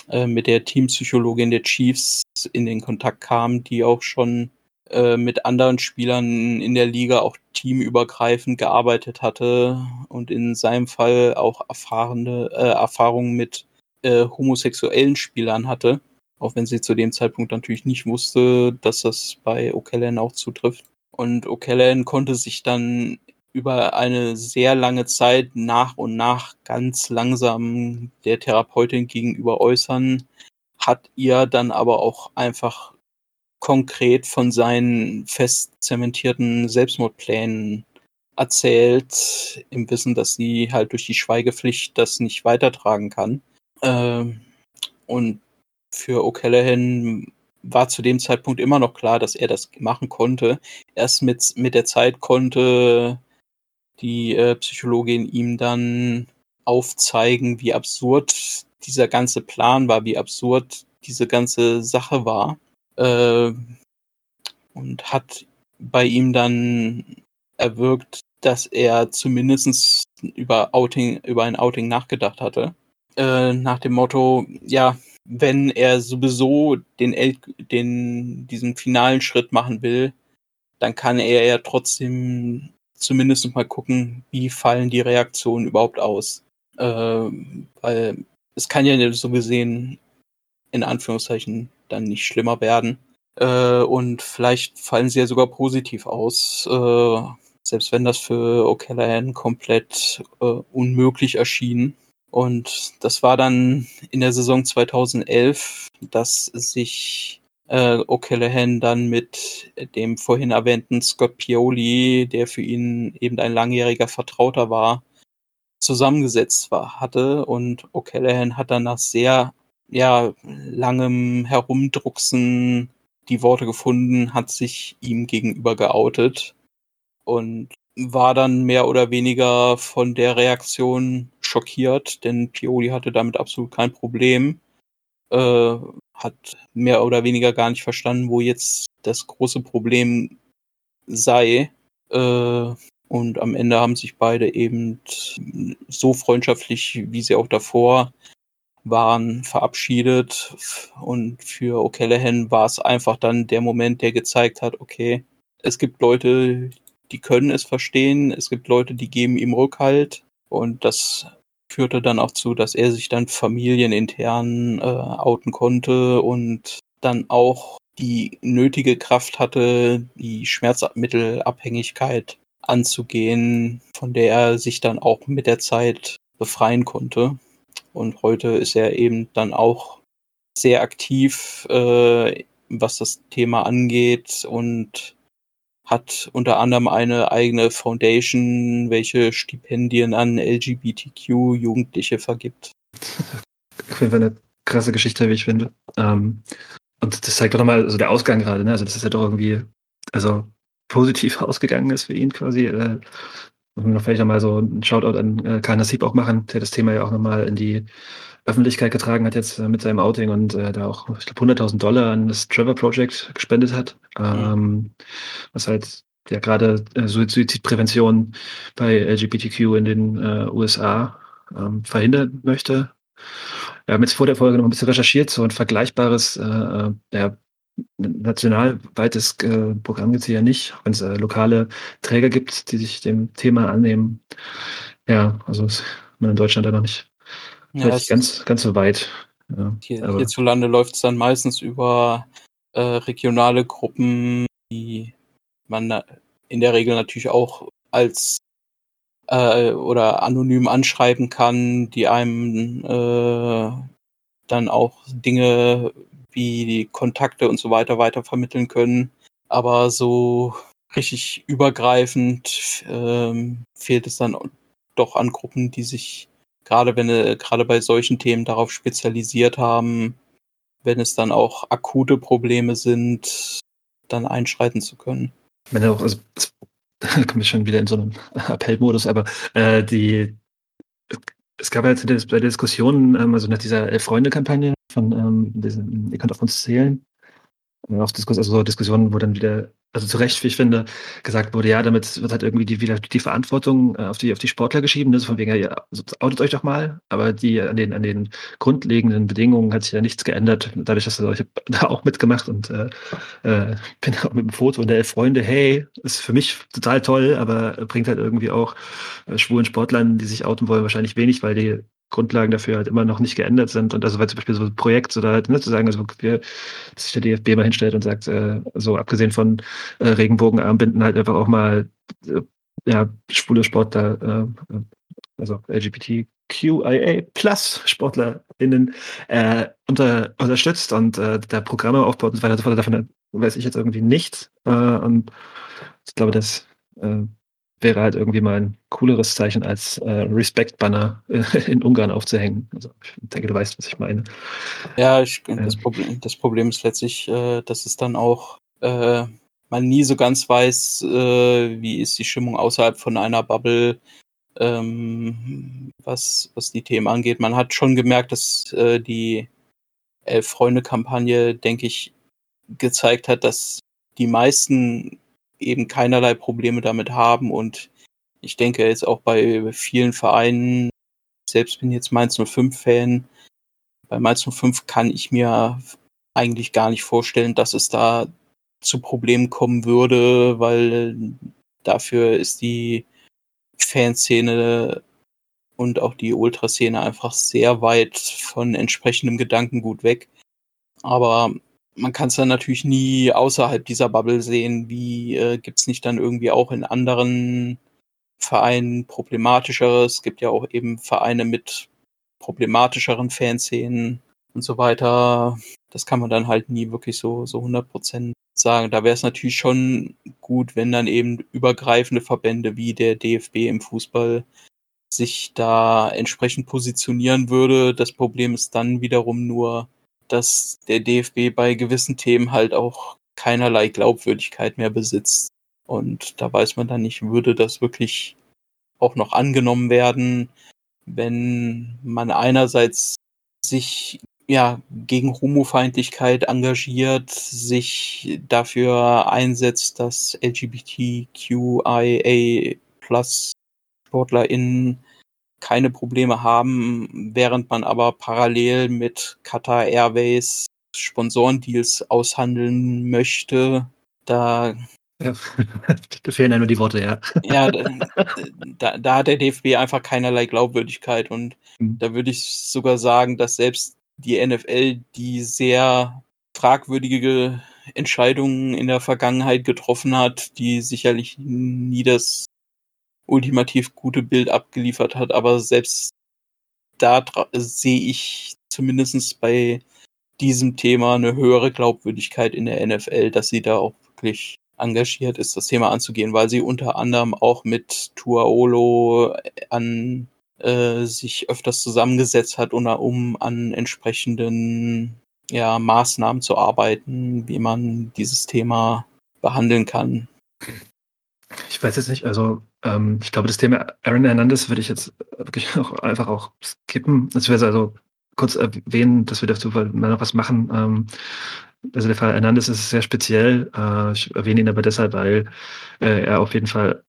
äh, mit der Teampsychologin der Chiefs in den Kontakt kam, die auch schon äh, mit anderen Spielern in der Liga auch teamübergreifend gearbeitet hatte und in seinem Fall auch erfahrene äh, Erfahrungen mit äh, homosexuellen Spielern hatte, auch wenn sie zu dem Zeitpunkt natürlich nicht wusste, dass das bei O'Callaghan auch zutrifft. Und O'Callaghan konnte sich dann über eine sehr lange Zeit nach und nach ganz langsam der Therapeutin gegenüber äußern, hat ihr dann aber auch einfach konkret von seinen fest zementierten Selbstmordplänen erzählt, im Wissen, dass sie halt durch die Schweigepflicht das nicht weitertragen kann. Ähm, und für O'Callaghan war zu dem Zeitpunkt immer noch klar, dass er das machen konnte. Erst mit, mit der Zeit konnte die äh, Psychologin ihm dann aufzeigen, wie absurd dieser ganze Plan war, wie absurd diese ganze Sache war. Äh, und hat bei ihm dann erwirkt, dass er zumindest über über ein Outing nachgedacht hatte. Äh, nach dem Motto, ja, wenn er sowieso den, El den, diesen finalen Schritt machen will, dann kann er ja trotzdem zumindest mal gucken, wie fallen die Reaktionen überhaupt aus. Äh, weil es kann ja so gesehen in Anführungszeichen dann nicht schlimmer werden. Äh, und vielleicht fallen sie ja sogar positiv aus. Äh, selbst wenn das für O'Callaghan komplett äh, unmöglich erschien. Und das war dann in der Saison 2011, dass sich äh, O'Callaghan dann mit dem vorhin erwähnten Scott Pioli, der für ihn eben ein langjähriger Vertrauter war, zusammengesetzt war, hatte. Und O'Callaghan hat dann nach sehr ja, langem Herumdrucksen die Worte gefunden, hat sich ihm gegenüber geoutet und war dann mehr oder weniger von der Reaktion schockiert, denn Pioli hatte damit absolut kein Problem. Äh, hat mehr oder weniger gar nicht verstanden, wo jetzt das große Problem sei. Äh, und am Ende haben sich beide eben so freundschaftlich, wie sie auch davor waren, verabschiedet. Und für O'Callaghan war es einfach dann der Moment, der gezeigt hat, okay, es gibt Leute, die können es verstehen, es gibt Leute, die geben ihm Rückhalt. Und das führte dann auch zu, dass er sich dann familienintern äh, outen konnte und dann auch die nötige Kraft hatte, die Schmerzmittelabhängigkeit anzugehen, von der er sich dann auch mit der Zeit befreien konnte. Und heute ist er eben dann auch sehr aktiv, äh, was das Thema angeht und hat unter anderem eine eigene Foundation, welche Stipendien an LGBTQ-Jugendliche vergibt. Auf jeden Fall eine krasse Geschichte, wie ich finde. Ähm, und das zeigt doch nochmal, also der Ausgang gerade, ne? Also das ist ja doch irgendwie, also positiv ausgegangen ist für ihn quasi. Äh, und vielleicht nochmal so ein Shoutout an äh, Karl Nassib auch machen, der das Thema ja auch nochmal in die Öffentlichkeit getragen hat jetzt äh, mit seinem Outing und äh, da auch, ich glaube, 100.000 Dollar an das Trevor Project gespendet hat, mhm. ähm, was halt ja gerade äh, Suizidprävention bei LGBTQ in den äh, USA ähm, verhindern möchte. Wir haben jetzt vor der Folge noch ein bisschen recherchiert, so ein vergleichbares äh, äh ja, nationalweites äh, Programm gibt es ja nicht, wenn es äh, lokale Träger gibt, die sich dem Thema annehmen. Ja, also ist man in Deutschland noch nicht, Ja, ganz, ganz so weit. Ja, hier, hierzulande läuft es dann meistens über äh, regionale Gruppen, die man in der Regel natürlich auch als äh, oder anonym anschreiben kann, die einem äh, dann auch Dinge wie die Kontakte und so weiter weiter vermitteln können. Aber so richtig übergreifend ähm, fehlt es dann doch an Gruppen, die sich gerade wenn äh, gerade bei solchen Themen darauf spezialisiert haben, wenn es dann auch akute Probleme sind, dann einschreiten zu können. wenn auch, also da komme ich schon wieder in so einen Appellmodus, aber äh, die es gab ja jetzt bei der Diskussion, ähm, also nach dieser Elf-Freunde-Kampagne von ähm, diesen, ihr könnt auf uns zählen, äh, auch Diskus also so Diskussionen, wo dann wieder, also zu Recht, wie ich finde, gesagt wurde, ja, damit wird halt irgendwie die, wieder die Verantwortung äh, auf, die, auf die Sportler geschieben, ne? von wegen, ja, also outet euch doch mal, aber die an den, an den grundlegenden Bedingungen hat sich ja nichts geändert, dadurch, dass ich habe da auch mitgemacht und äh, äh, bin auch mit dem Foto und der elf Freunde, hey, ist für mich total toll, aber bringt halt irgendwie auch äh, schwulen Sportlern, die sich outen wollen, wahrscheinlich wenig, weil die Grundlagen dafür halt immer noch nicht geändert sind. Und also weil zum Beispiel so ein Projekt oder halt, ne, zu sagen, also wir, dass sich der DFB mal hinstellt und sagt, äh, so abgesehen von äh, Regenbogenarmbinden halt einfach auch mal äh, ja, schwule Sportler, äh, also LGBTQIA plus SportlerInnen äh, unter, unterstützt und äh, da Programme aufbaut und so weiter und so fort. Davon weiß ich jetzt irgendwie nichts. Äh, und ich glaube, das äh, wäre halt irgendwie mal ein cooleres Zeichen als äh, Respect-Banner in Ungarn aufzuhängen. Also ich denke, du weißt, was ich meine. Ja, ich, das, Problem, das Problem ist letztlich, äh, dass es dann auch äh, man nie so ganz weiß, äh, wie ist die Stimmung außerhalb von einer Bubble, ähm, was, was die Themen angeht. Man hat schon gemerkt, dass äh, die Elf-Freunde-Kampagne, denke ich, gezeigt hat, dass die meisten eben keinerlei Probleme damit haben und ich denke jetzt auch bei vielen Vereinen, selbst bin jetzt Mainz 05-Fan, bei Mainz 05 kann ich mir eigentlich gar nicht vorstellen, dass es da zu Problemen kommen würde, weil dafür ist die Fanszene und auch die Ultraszene einfach sehr weit von entsprechendem Gedankengut weg. Aber man kann es dann natürlich nie außerhalb dieser Bubble sehen. Wie äh, gibt es nicht dann irgendwie auch in anderen Vereinen problematischeres? Es gibt ja auch eben Vereine mit problematischeren Fanszenen und so weiter. Das kann man dann halt nie wirklich so, so 100% sagen. Da wäre es natürlich schon gut, wenn dann eben übergreifende Verbände wie der DFB im Fußball sich da entsprechend positionieren würde. Das Problem ist dann wiederum nur, dass der DFB bei gewissen Themen halt auch keinerlei Glaubwürdigkeit mehr besitzt. Und da weiß man dann nicht, würde das wirklich auch noch angenommen werden, wenn man einerseits sich ja gegen Homofeindlichkeit engagiert, sich dafür einsetzt, dass LGBTQIA plus SportlerInnen keine Probleme haben, während man aber parallel mit Qatar Airways Sponsorendeals aushandeln möchte. Da, Ja. da fehlen ja nur die Worte, ja. ja, da, da hat der DFB einfach keinerlei Glaubwürdigkeit und Mhm. da würde ich sogar sagen, dass selbst die NFL, die sehr fragwürdige Entscheidungen in der Vergangenheit getroffen hat, die sicherlich nie das ultimativ gute Bild abgeliefert hat, aber selbst da sehe ich zumindest bei diesem Thema eine höhere Glaubwürdigkeit in der NFL, dass sie da auch wirklich engagiert ist, das Thema anzugehen, weil sie unter anderem auch mit Tuaolo an äh, sich öfters zusammengesetzt hat, um, an entsprechenden ja, Maßnahmen zu arbeiten, wie man dieses Thema behandeln kann. Ich weiß jetzt nicht, also ähm, ich glaube, das Thema Aaron Hernandez würde ich jetzt wirklich auch einfach auch skippen. Das wäre also kurz erwähnen, dass wir dazu mal noch was machen. Ähm, also der Fall Hernandez ist sehr speziell. Äh, ich erwähne ihn aber deshalb, weil äh, er auf jeden Fall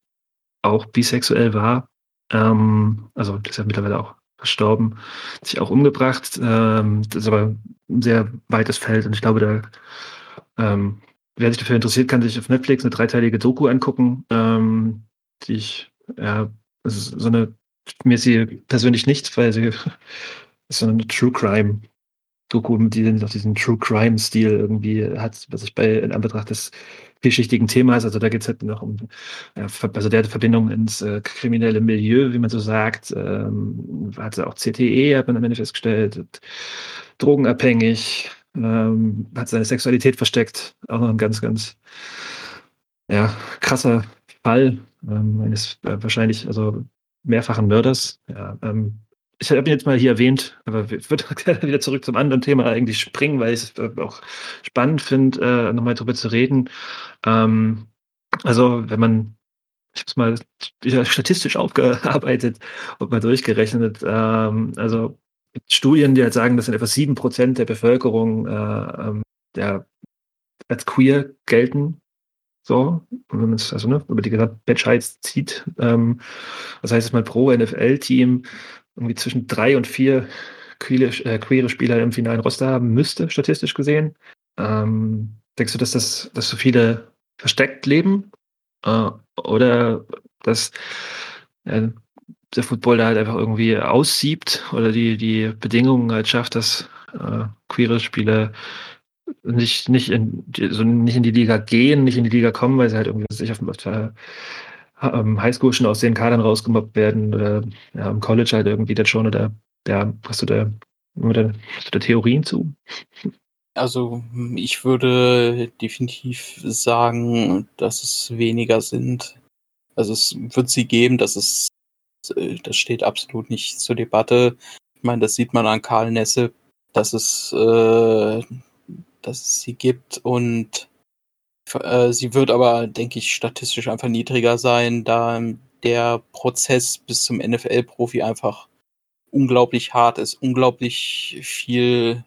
auch bisexuell war. Ähm, also ist ja mittlerweile auch verstorben, sich auch umgebracht. Ähm, das ist aber ein sehr weites Feld und ich glaube, da ähm, wer sich dafür interessiert, kann sich auf Netflix eine dreiteilige Doku angucken, ähm, die ich, ja, so eine mir sie persönlich nicht, weil sie ist so eine True Crime Doku, die noch diesen True Crime Stil irgendwie hat, was ich bei in Anbetracht des vielschichtigen Themas, also da geht es halt noch um ja, also der Verbindung ins äh, kriminelle Milieu, wie man so sagt, ähm, hat auch CTE, hat man am Ende festgestellt, drogenabhängig, ähm, hat seine Sexualität versteckt, auch noch ein ganz, ganz ja, krasser Fall ähm, eines äh, wahrscheinlich also mehrfachen Mörders. Ja, ähm, ich habe ihn jetzt mal hier erwähnt, aber ich würde wieder zurück zum anderen Thema eigentlich springen, weil ich es äh, auch spannend finde, äh, nochmal darüber zu reden. Ähm, also, wenn man, ich habe es mal wieder statistisch aufgearbeitet und mal durchgerechnet, ähm, also Studien, die halt sagen, dass in etwa sieben Prozent der Bevölkerung äh, ähm, der als queer gelten. So, wenn man es also ne, über die gesamte Menschheit zieht, ähm, das heißt es mal pro NFL-Team irgendwie zwischen drei und vier queere, äh, queere Spieler im finalen Roster haben müsste, statistisch gesehen. Ähm, denkst du, dass das, dass so viele versteckt leben? Äh, oder dass äh, der Football da halt einfach irgendwie aussiebt oder die, die Bedingungen halt schafft, dass äh, queere Spieler nicht, nicht, in, so nicht in die Liga gehen, nicht in die Liga kommen, weil sie halt irgendwie sich auf, auf ähm, Highschool schon aus den Kadern rausgemobbt werden oder ja, im College halt irgendwie das schon oder ja, hast du da, hast du da Theorien zu? Also ich würde definitiv sagen, dass es weniger sind. Also es wird sie geben, dass es das steht absolut nicht zur Debatte. Ich meine, das sieht man an Karl Nesse, dass es, äh, dass es sie gibt und äh, sie wird aber, denke ich, statistisch einfach niedriger sein, da der Prozess bis zum NFL-Profi einfach unglaublich hart ist, unglaublich viel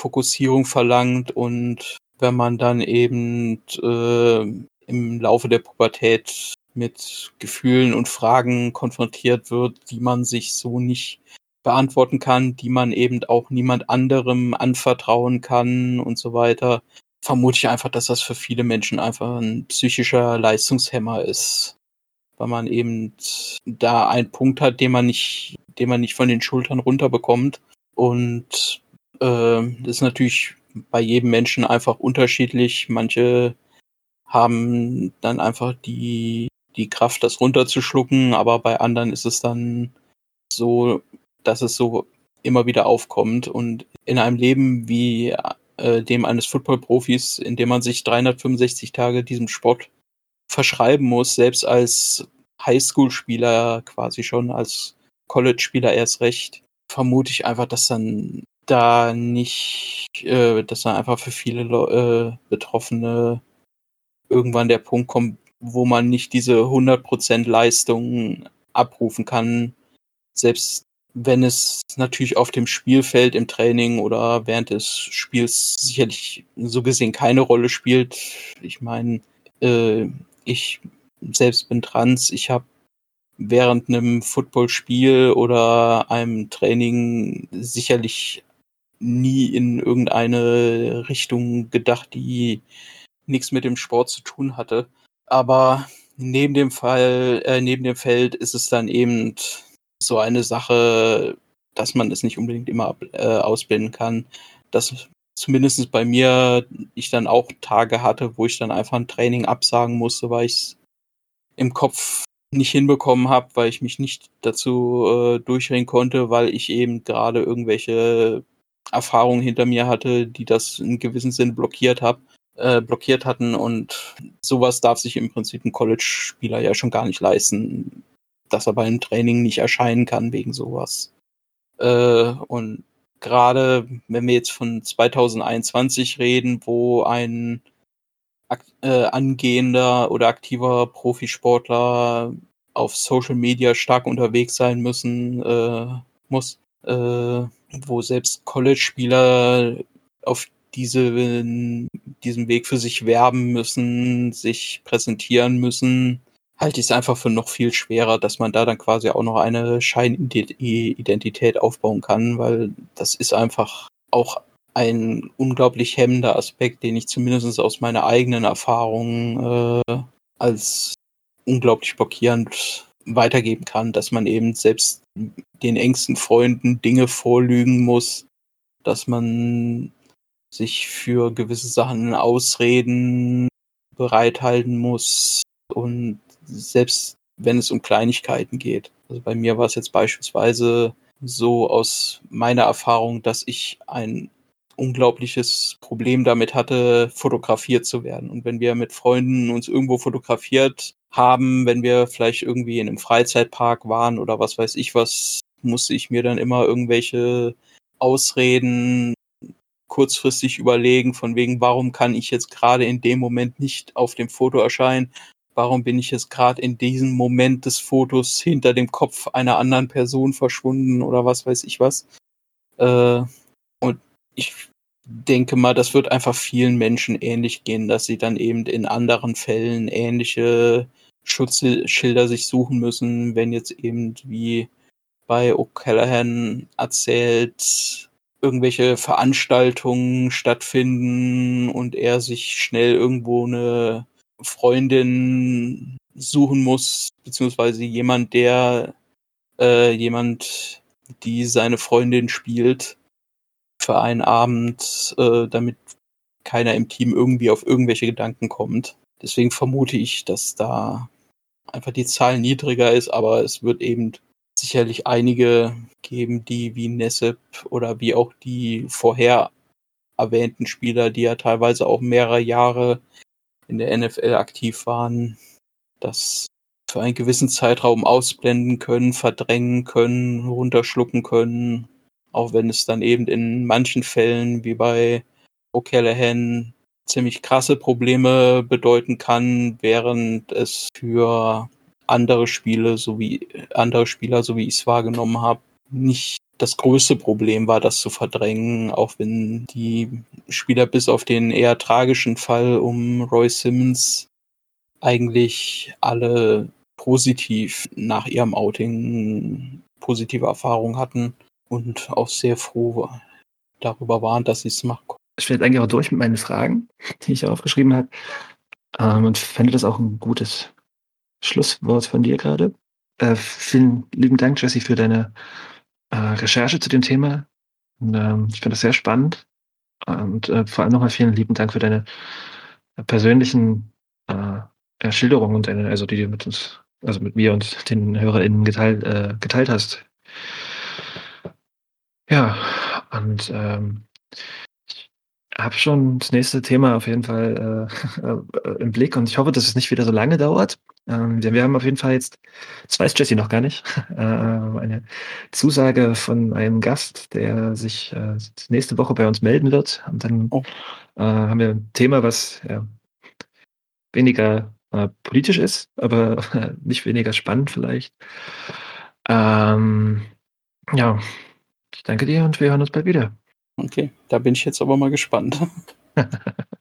Fokussierung verlangt und wenn man dann eben äh, im Laufe der Pubertät mit Gefühlen und Fragen konfrontiert wird, die man sich so nicht beantworten kann, die man eben auch niemand anderem anvertrauen kann und so weiter, vermute ich einfach, dass das für viele Menschen einfach ein psychischer Leistungshemmer ist. Weil man eben da einen Punkt hat, den man nicht, den man nicht von den Schultern runterbekommt. Und äh, das ist natürlich bei jedem Menschen einfach unterschiedlich. Manche haben dann einfach die, die Kraft, das runterzuschlucken, aber bei anderen ist es dann so, dass es so immer wieder aufkommt. Und in einem Leben wie äh, dem eines Football-Profis, in dem man sich 365 Tage diesem Sport verschreiben muss, selbst als Highschool-Spieler quasi schon, als College-Spieler erst recht, vermute ich einfach, dass dann da nicht, äh, dass dann einfach für viele äh, Betroffene irgendwann der Punkt kommt, wo man nicht diese 100% Leistung abrufen kann, selbst wenn es natürlich auf dem Spielfeld im Training oder während des Spiels sicherlich so gesehen keine Rolle spielt. Ich meine, äh, ich selbst bin trans, ich habe während einem Footballspiel oder einem Training sicherlich nie in irgendeine Richtung gedacht, die nichts mit dem Sport zu tun hatte. Aber neben dem Fall, äh, neben dem Feld ist es dann eben so eine Sache, dass man es nicht unbedingt immer äh, ausblenden kann. Dass zumindest bei mir ich dann auch Tage hatte, wo ich dann einfach ein Training absagen musste, weil ich es im Kopf nicht hinbekommen habe, weil ich mich nicht dazu äh, durchringen konnte, weil ich eben gerade irgendwelche Erfahrungen hinter mir hatte, die das in gewissem Sinn blockiert hab, äh, blockiert hatten und sowas darf sich im Prinzip ein College-Spieler ja schon gar nicht leisten dass er beim Training nicht erscheinen kann wegen sowas. Äh, und gerade wenn wir jetzt von 2021 reden, wo ein äh, angehender oder aktiver Profisportler auf Social Media stark unterwegs sein müssen äh, muss, äh, wo selbst College-Spieler auf diese, diesem Weg für sich werben müssen, sich präsentieren müssen, halte ich es einfach für noch viel schwerer, dass man da dann quasi auch noch eine Scheinidentität aufbauen kann, weil das ist einfach auch ein unglaublich hemmender Aspekt, den ich zumindest aus meiner eigenen Erfahrung äh, als unglaublich blockierend weitergeben kann, dass man eben selbst den engsten Freunden Dinge vorlügen muss, dass man sich für gewisse Sachen Ausreden bereithalten muss und selbst wenn es um Kleinigkeiten geht. Also bei mir war es jetzt beispielsweise so aus meiner Erfahrung, dass ich ein unglaubliches Problem damit hatte, fotografiert zu werden. Und wenn wir mit Freunden uns irgendwo fotografiert haben, wenn wir vielleicht irgendwie in einem Freizeitpark waren oder was weiß ich was, musste ich mir dann immer irgendwelche Ausreden kurzfristig überlegen, von wegen, warum kann ich jetzt gerade in dem Moment nicht auf dem Foto erscheinen? Warum bin ich jetzt gerade in diesem Moment des Fotos hinter dem Kopf einer anderen Person verschwunden oder was weiß ich was? Äh, und ich denke mal, das wird einfach vielen Menschen ähnlich gehen, dass sie dann eben in anderen Fällen ähnliche Schutzschilder sich suchen müssen, wenn jetzt eben wie bei O'Callaghan erzählt, irgendwelche Veranstaltungen stattfinden und er sich schnell irgendwo eine Freundin suchen muss, beziehungsweise jemand, der äh, jemand, die seine Freundin spielt für einen Abend, äh, damit keiner im Team irgendwie auf irgendwelche Gedanken kommt. Deswegen vermute ich, dass da einfach die Zahl niedriger ist, aber es wird eben sicherlich einige geben, die wie Nessep oder wie auch die vorher erwähnten Spieler, die ja teilweise auch mehrere Jahre in der NFL aktiv waren, das für einen gewissen Zeitraum ausblenden können, verdrängen können, runterschlucken können, auch wenn es dann eben in manchen Fällen wie bei O'Callaghan ziemlich krasse Probleme bedeuten kann, während es für andere Spiele, so wie andere Spieler, so wie ich es wahrgenommen habe, nicht das größte Problem war, das zu verdrängen, auch wenn die Spieler bis auf den eher tragischen Fall um Roy Simmons eigentlich alle positiv nach ihrem Outing positive Erfahrungen hatten und auch sehr froh darüber waren, dass sie es machen konnten. Ich bin eigentlich auch durch mit meinen Fragen, die ich aufgeschrieben habe. Ähm, und fände das auch ein gutes Schlusswort von dir gerade. Äh, vielen lieben Dank, Jesse, für deine äh, Recherche zu dem Thema. Und, ähm, ich finde das sehr spannend. Und äh, vor allem nochmal vielen lieben Dank für deine äh, persönlichen äh, Schilderungen und deine, also die du mit uns, also mit mir und den HörerInnen geteilt, äh, geteilt hast. Ja, und ähm, habe schon das nächste Thema auf jeden Fall äh, äh, im Blick und ich hoffe, dass es nicht wieder so lange dauert. Ähm, wir, haben auf jeden Fall jetzt, das weiß Jesse noch gar nicht, äh, eine Zusage von einem Gast, der sich äh, nächste Woche bei uns melden wird. Und dann oh. äh, haben wir ein Thema, was ja, weniger äh, politisch ist, aber nicht weniger spannend vielleicht. Ähm, ja, ich danke dir und wir hören uns bald wieder. Okay, da bin ich jetzt aber mal gespannt.